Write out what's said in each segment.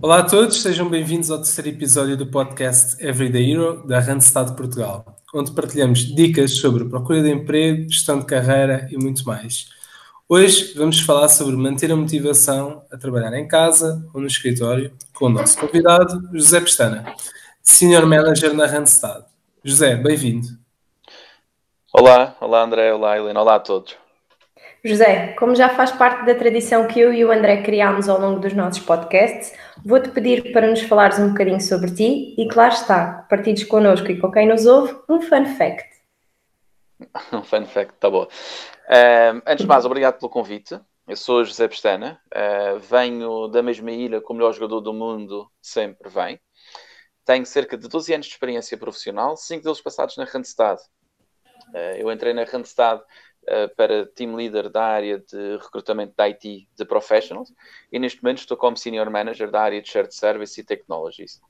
Olá a todos, sejam bem-vindos ao terceiro episódio do podcast Everyday Hero da Randstad Portugal, onde partilhamos dicas sobre procura de emprego, gestão de carreira e muito mais. Hoje vamos falar sobre manter a motivação a trabalhar em casa ou no escritório com o nosso convidado, José Pestana, Senior Manager na Randstad. José, bem-vindo. Olá, olá André, olá Helena, olá a todos. José, como já faz parte da tradição que eu e o André criámos ao longo dos nossos podcasts, vou-te pedir para nos falares um bocadinho sobre ti e, claro está, partilhes connosco e com quem nos ouve um fun fact. Um fun fact, tá bom. Antes de mais, obrigado pelo convite. Eu sou José Pestana, uh, venho da mesma ilha que o melhor jogador do mundo sempre vem. Tenho cerca de 12 anos de experiência profissional, 5 deles passados na Randstad. Uh, eu entrei na Randstad eh, para team leader da área de recrutamento de IT de professionals e neste momento estou como senior manager da área de shared service e technologies.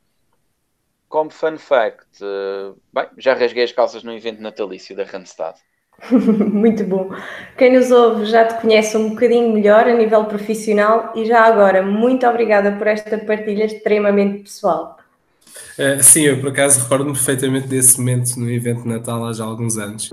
Como fun fact, uh, bem, já rasguei as calças no evento natalício da Randstad. Muito bom. Quem nos ouve já te conhece um bocadinho melhor a nível profissional e já agora, muito obrigada por esta partilha extremamente pessoal. Uh, sim, eu por acaso recordo-me perfeitamente desse momento no evento de Natal há já alguns anos.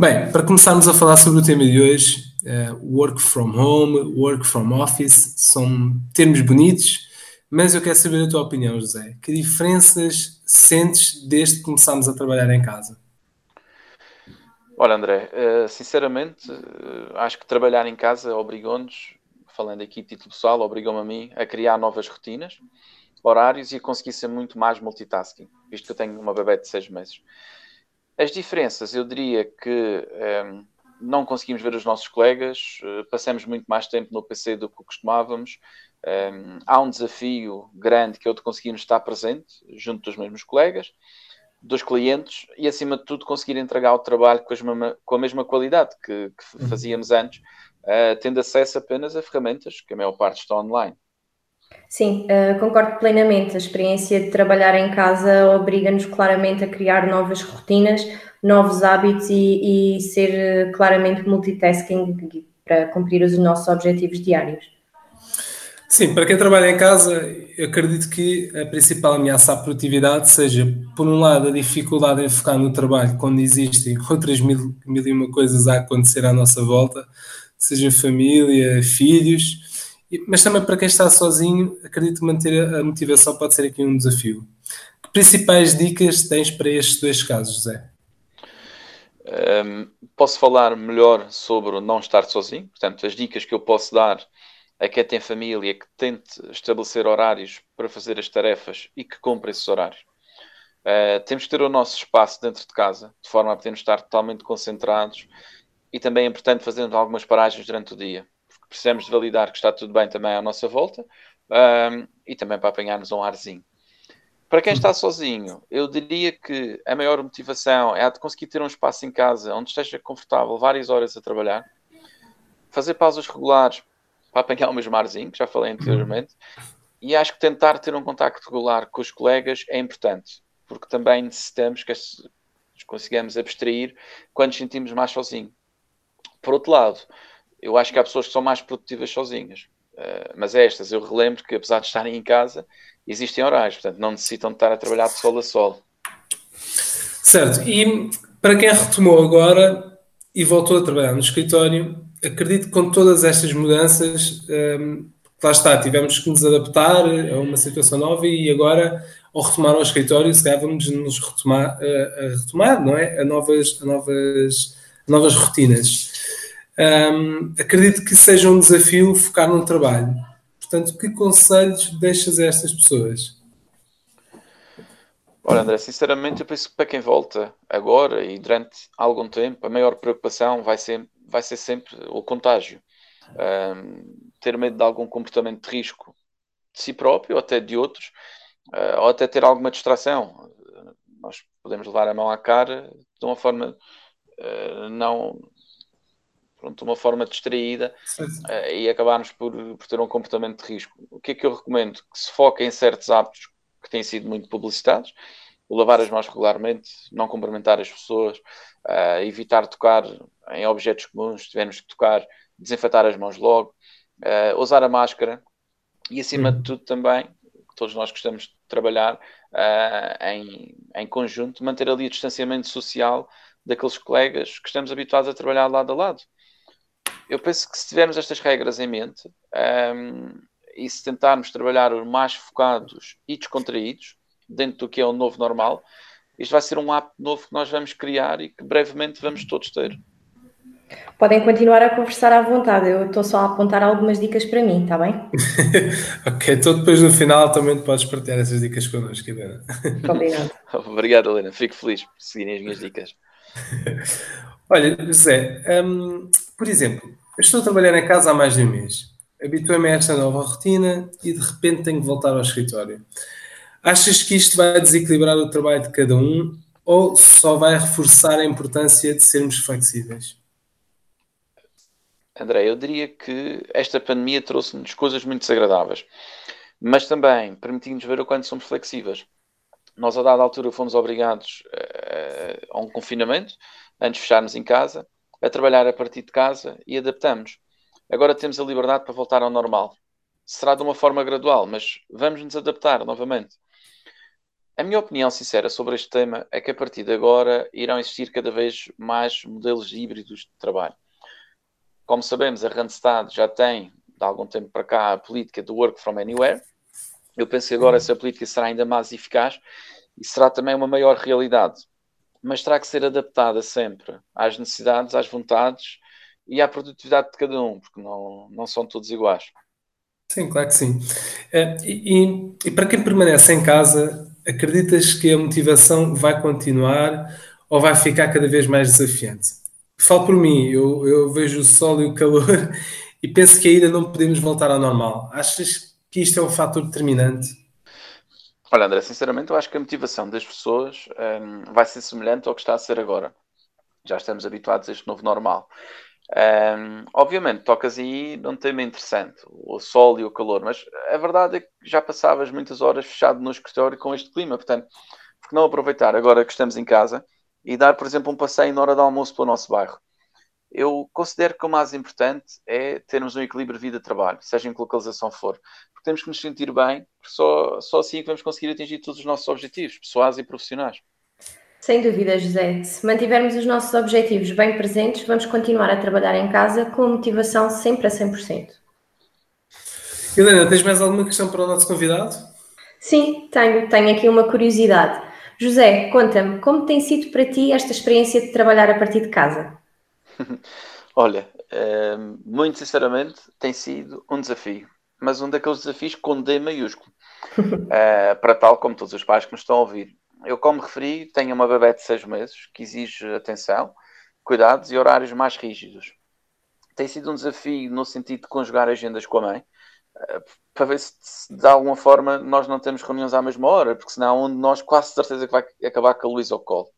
Bem, para começarmos a falar sobre o tema de hoje, uh, work from home, work from office, são termos bonitos, mas eu quero saber a tua opinião, José. Que diferenças sentes desde que começámos a trabalhar em casa? Olha, André, uh, sinceramente, uh, acho que trabalhar em casa obrigou-nos, falando aqui título pessoal, obrigou-me a mim a criar novas rotinas, horários e a conseguir ser muito mais multitasking, visto que eu tenho uma bebê de seis meses. As diferenças, eu diria que um, ehm, não conseguimos ver os nossos colegas, uh, passamos muito mais tempo no PC do que costumávamos. Um, ehm, há um desafio grande que é o de conseguirmos estar presente junto dos mesmos colegas, dos clientes e, acima de tudo, conseguir entregar o trabalho com, mesma, com a mesma qualidade que, que uhum. fazíamos antes, uh, tendo acesso apenas a ferramentas que a maior parte estão online. Sim, uh, concordo plenamente. A experiência de trabalhar em casa obriga-nos claramente a criar novas rotinas, novos hábitos e, e ser eh, claramente multitasking para cumprir os nossos objetivos diários. Sim, para quem trabalha em casa, eu acredito que a principal ameaça à produtividade seja, por um lado, a dificuldade em focar no trabalho quando existem outras mil, mil e uma coisas a acontecer à nossa volta, seja família, filhos, mas também para quem está sozinho, acredito que manter a motivação pode ser aqui um desafio. Que principais dicas tens para estes dois casos, José? Um, posso falar melhor sobre não estar sozinho. Portanto, as dicas que eu posso dar a quem tem família que tente estabelecer horários para fazer as tarefas e que cumpra esses horários. Uh, temos que ter o nosso espaço dentro de casa, de forma a podermos estar totalmente concentrados e também é importante fazermos algumas paragens durante o dia precisamos de validar que está tudo bem também à nossa volta um, e também para apanharmos um arzinho. Para quem está sozinho, eu diria que a maior motivação é a de conseguir ter um espaço em casa onde esteja confortável várias horas a trabalhar, fazer pausas regulares para apanhar o mesmo arzinho, que já falei anteriormente, e acho que tentar ter um contacto regular com os colegas é importante, porque também necessitamos que consigamos abstrair quando nos sentimos mais sozinhos. Por outro lado, eu acho que há pessoas que são mais produtivas sozinhas. Uh, mas estas, eu relembro que apesar de estarem em casa, existem horários, portanto não necessitam de estar a trabalhar de sol a sol. Certo, e para quem retomou agora e voltou a trabalhar no escritório, acredito que com todas estas mudanças, um, ehm, lá está, tivemos que nos adaptar a uma situação nova e agora, ao retomar ao escritório, se calhar vamos nos retomar, a, a retomar, não é? A novas, a novas, a novas rotinas um, acredito que seja um desafio focar no trabalho. Portanto, que conselhos deixas a estas pessoas? Olha, André, sinceramente, eu penso que para quem volta agora e durante algum tempo, a maior preocupação vai ser, vai ser sempre o contágio. Um, ter medo de algum comportamento de risco de si próprio ou até de outros, uh, ou até ter alguma distração. Nós podemos levar a mão à cara de uma forma uh, não, pronto, uma forma distraída uh, e acabarmos por, por ter um comportamento de risco. O que é que eu recomendo? Que se foque em certos hábitos que têm sido muito publicitados, lavar as mãos regularmente, não cumprimentar as pessoas, uh, evitar tocar em objetos comuns, se tivermos que tocar, desinfetar as mãos logo, uh, usar a máscara e acima de uhum. tudo também, todos nós gostamos de trabalhar uh, em, em conjunto, manter ali o distanciamento social daqueles colegas que estamos habituados a trabalhar lado a lado. Eu penso que se tivermos estas regras em mente um, e se tentarmos trabalhar mais focados e descontraídos dentro do que é o novo normal, isto vai ser um app novo que nós vamos criar e que brevemente vamos todos ter. Podem continuar a conversar à vontade, eu estou só a apontar algumas dicas para mim, está bem? ok, então depois no final também podes partilhar essas dicas connosco, Helena. Obrigado. Obrigado, Helena, fico feliz por seguirem as minhas dicas. Olha, José, um, por exemplo, eu estou a trabalhar em casa há mais de um mês. Habituei-me a esta nova rotina e de repente tenho que voltar ao escritório. Achas que isto vai desequilibrar o trabalho de cada um ou só vai reforçar a importância de sermos flexíveis? André, eu diria que esta pandemia trouxe-nos coisas muito desagradáveis, mas também permitiu-nos ver o quanto somos flexíveis. Nós, a dada altura, fomos obrigados uh, a um confinamento, antes de fecharmos em casa, a trabalhar a partir de casa e adaptamos. Agora temos a liberdade para voltar ao normal. Será de uma forma gradual, mas vamos nos adaptar novamente. A minha opinião sincera sobre este tema é que a partir de agora irão existir cada vez mais modelos híbridos de trabalho. Como sabemos, a Randstad já tem, de algum tempo para cá, a política do Work from Anywhere. Eu penso que agora essa política será ainda mais eficaz e será também uma maior realidade. Mas terá que ser adaptada sempre às necessidades, às vontades e à produtividade de cada um, porque não, não são todos iguais. Sim, claro que sim. Eh, e, e, e para quem permanece em casa, acreditas que a motivação vai continuar ou vai ficar cada vez mais desafiante? Falo por mim, eu, eu vejo o sol e o calor e penso que ainda não podemos voltar ao normal. Achas que isto é um fator determinante? Olha, André, sinceramente, eu acho que a motivação das pessoas um, vai ser semelhante ao que está a ser agora. Já estamos habituados a este novo normal. Um, obviamente, tocas aí num tema interessante, o sol e o calor, mas a verdade é que já passavas muitas horas fechado no escritório com este clima, portanto, por que não aproveitar agora que estamos em casa e dar, por exemplo, um passeio na hora do almoço para o nosso bairro. Eu considero que o mais importante é termos um equilíbrio vida-trabalho, seja em que localização for. Porque temos que nos sentir bem, porque só, só assim é que vamos conseguir atingir todos os nossos objetivos, pessoais e profissionais. Sem dúvida, José. Se mantivermos os nossos objetivos bem presentes, vamos continuar a trabalhar em casa com motivação sempre a 100%. Helena, tens mais alguma questão para o nosso convidado? Sim, tenho. Tenho aqui uma curiosidade. José, conta-me, como tem sido para ti esta experiência de trabalhar a partir de casa? Olha, ehm, muito sinceramente, tem sido um desafio, mas um daqueles desafios com D maiúsculo, eh, para tal como todos os pais que me estão a ouvir. Eu, como referi, tenho uma bebé de seis meses que exige atenção, cuidados e horários mais rígidos. Tem sido um desafio no sentido de conjugar agendas com a mãe, para ver se, se, de alguma forma nós não temos reuniões à mesma hora, porque senão um de nós quase certeza que vai acabar com a Luísa ao colo.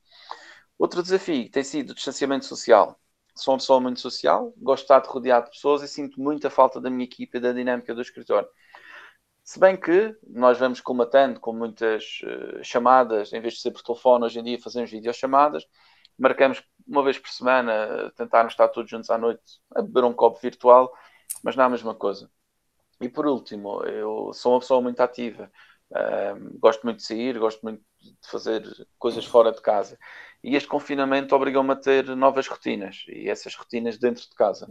Outro desafio tem sido o distanciamento social. Sou uma pessoa muito social, gosto de estar rodeado de pessoas e sinto muita falta da minha equipe e da dinâmica do escritório. Se bem que nós vamos colmatando com muitas uh, chamadas, em vez de ser por telefone, hoje em dia fazemos videochamadas, marcamos uma vez por semana, tentarmos estar todos juntos à noite a beber um copo virtual, mas não é a mesma coisa. E por último, eu sou uma pessoa muito ativa. Uh, gosto muito de sair, gosto muito de fazer coisas fora de casa. E este confinamento obrigou-me a ter novas rotinas e essas rotinas dentro de casa.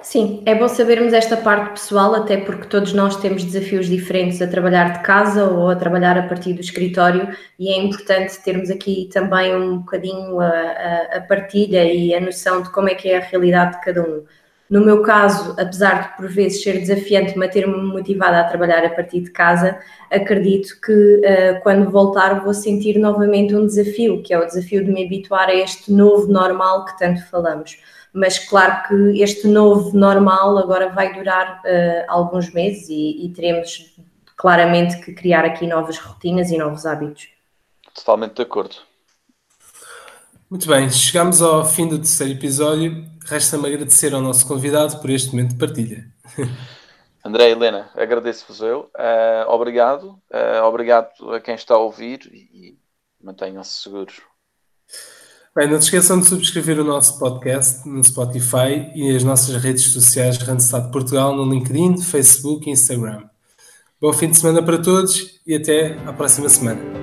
Sim, é bom sabermos esta parte pessoal, até porque todos nós temos desafios diferentes a trabalhar de casa ou a trabalhar a partir do escritório, e é importante termos aqui também um bocadinho a, a, a partilha e a noção de como é que é a realidade de cada um. No meu caso, apesar de por vezes ser desafiante manter-me motivada a trabalhar a partir de casa, acredito que uh, quando voltar vou sentir novamente um desafio, que é o desafio de me habituar a este novo normal que tanto falamos. Mas claro que este novo normal agora vai durar uh, alguns meses e, e teremos claramente que criar aqui novas rotinas e novos hábitos. Totalmente de acordo. Muito bem, chegamos ao fim do terceiro episódio. Resta-me agradecer ao nosso convidado por este momento de partilha. André e Helena, agradeço-vos eu. Uh, obrigado. Uh, obrigado a quem está a ouvir e mantenham-se seguros. Bem, não se esqueçam de subscrever o nosso podcast no Spotify e as nossas redes sociais Randstad Portugal no LinkedIn, Facebook e Instagram. Bom fim de semana para todos e até à próxima semana.